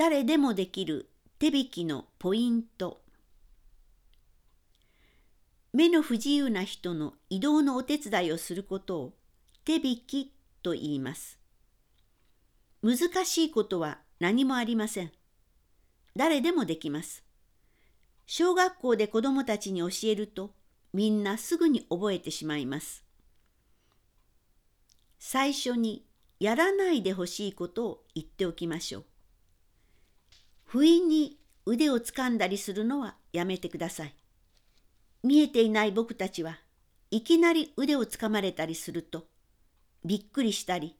誰でもできる手引きのポイント目の不自由な人の移動のお手伝いをすることを手引きと言います。難しいことは何もありません。誰でもできます。小学校で子どもたちに教えるとみんなすぐに覚えてしまいます。最初にやらないでほしいことを言っておきましょう。不意に腕をつかんだりするのはやめてください。見えていない僕たちはいきなり腕をつかまれたりするとびっくりしたり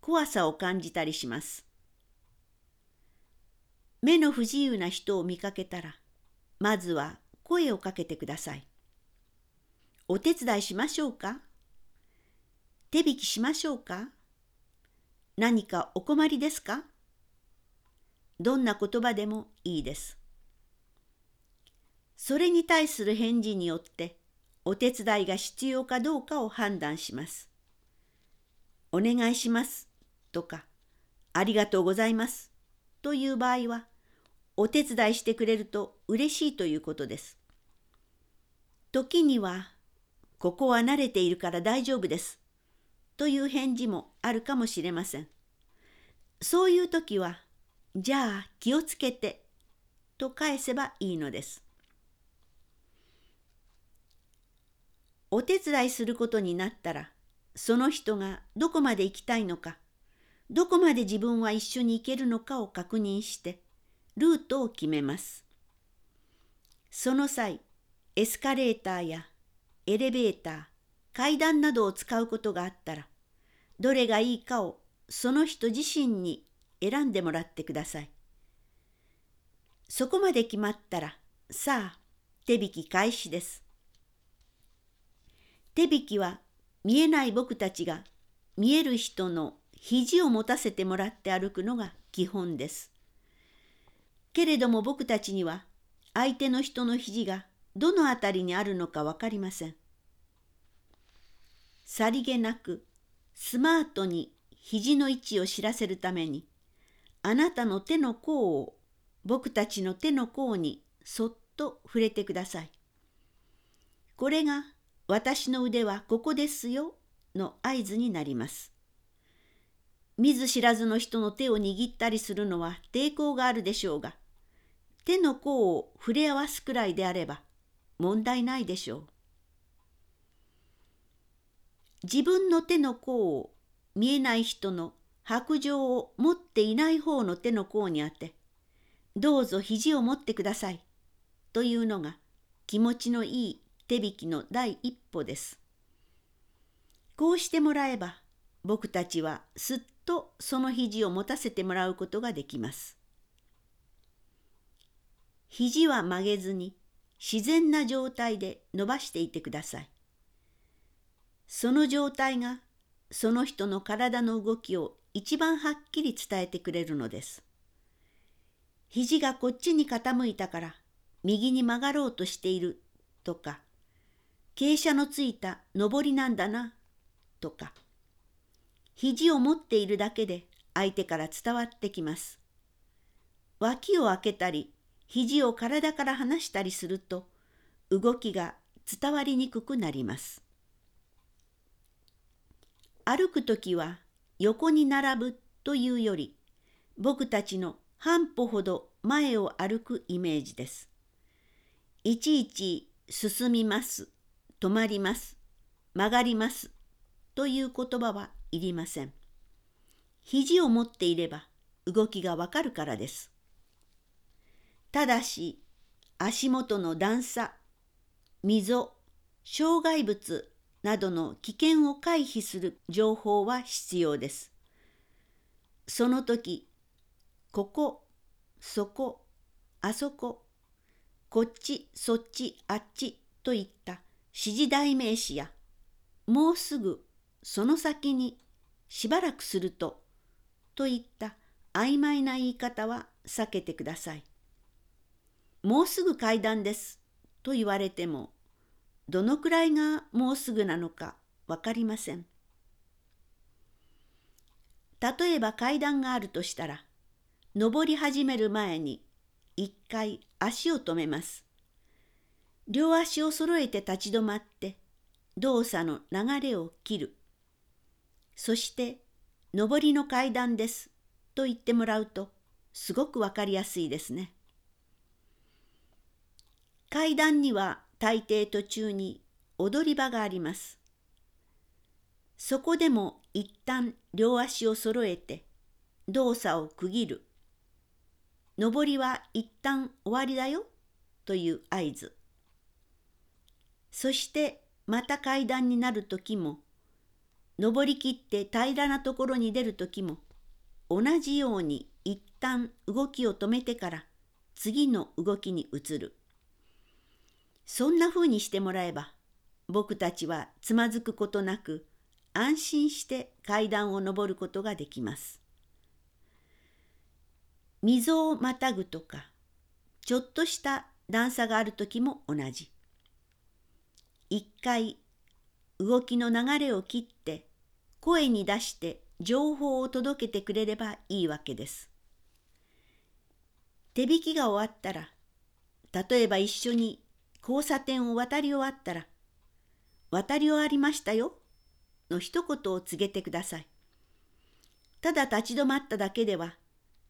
怖さを感じたりします。目の不自由な人を見かけたらまずは声をかけてください。お手伝いしましょうか？手引きしましょうか？何かお困りですか？どんな言葉でもいいです。それに対する返事によってお手伝いが必要かどうかを判断します。お願いしますとかありがとうございますという場合はお手伝いしてくれると嬉しいということです。時にはここは慣れているから大丈夫ですという返事もあるかもしれません。そういう時はじゃあ気をつけてと返せばいいのです。お手伝いすることになったらその人がどこまで行きたいのかどこまで自分は一緒に行けるのかを確認してルートを決めます。その際エスカレーターやエレベーター階段などを使うことがあったらどれがいいかをその人自身に選んでもらってください。そこまで決まったらさあ手引き開始です。手引きは見えない僕たちが見える人の肘を持たせてもらって歩くのが基本です。けれども僕たちには相手の人の肘がどの辺りにあるのか分かりません。さりげなくスマートに肘の位置を知らせるためにあなたの手の甲を僕たちの手の甲にそっと触れてください。これが私の腕はここですよの合図になります。見ず知らずの人の手を握ったりするのは抵抗があるでしょうが、手の甲を触れ合わすくらいであれば問題ないでしょう。自分の手の甲を見えない人の白状を持っていない方の手の甲にあて、どうぞ肘を持ってくださいというのが気持ちのいい手引きの第一歩です。こうしてもらえば僕たちはすっとその肘を持たせてもらうことができます。肘は曲げずに自然な状態で伸ばしていてください。その状態がその人の体の動きを一番はっきり伝えてくれるのです。肘がこっちに傾いたから右に曲がろうとしているとか傾斜のついた上りなんだな、とか。肘を持っているだけで相手から伝わってきます。脇を開けたり、肘を体から離したりすると、動きが伝わりにくくなります。歩くときは横に並ぶというより、僕たちの半歩ほど前を歩くイメージです。いちいち進みます止まります、曲がりますという言葉はいりません。肘を持っていれば動きがわかるからです。ただし足元の段差、溝、障害物などの危険を回避する情報は必要です。その時、ここ、そこ、あそこ、こっち、そっち、あっちといった指示代名詞やもうすぐその先にしばらくするとといった曖昧な言い方は避けてください。もうすぐ階段ですと言われてもどのくらいがもうすぐなのか分かりません。例えば階段があるとしたら登り始める前に一回足を止めます。両足を揃えて立ち止まって動作の流れを切る。そして上りの階段ですと言ってもらうとすごくわかりやすいですね。階段には大抵途中に踊り場があります。そこでも一旦両足を揃えて動作を区切る。上りは一旦終わりだよという合図。そしてまた階段になる時も登りきって平らなところに出る時も同じように一旦動きを止めてから次の動きに移る。そんな風にしてもらえば僕たちはつまずくことなく安心して階段を上ることができます。溝をまたぐとかちょっとした段差がある時も同じ。一回動きの流れを切って声に出して情報を届けてくれればいいわけです。手引きが終わったら例えば一緒に交差点を渡り終わったら「渡り終わりましたよ」の一言を告げてください。ただ立ち止まっただけでは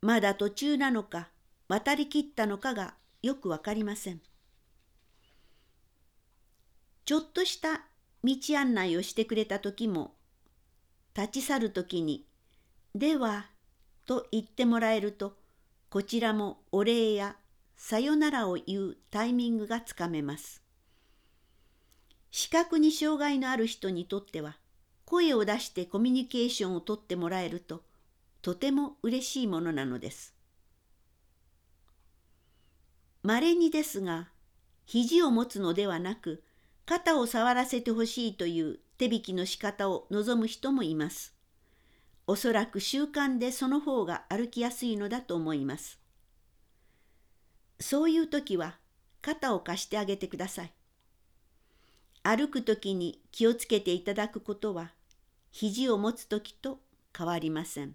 まだ途中なのか渡りきったのかがよくわかりません。ちょっとした道案内をしてくれた時も立ち去る時に「では」と言ってもらえるとこちらもお礼やさよならを言うタイミングがつかめます。視覚に障害のある人にとっては声を出してコミュニケーションをとってもらえるととても嬉しいものなのです。まれにですが肘を持つのではなく肩を触らせてほしいという手引きの仕方を望む人もいます。おそらく習慣でその方が歩きやすいのだと思います。そういう時は肩を貸してあげてください。歩く時に気をつけていただくことは肘を持つ時と変わりません。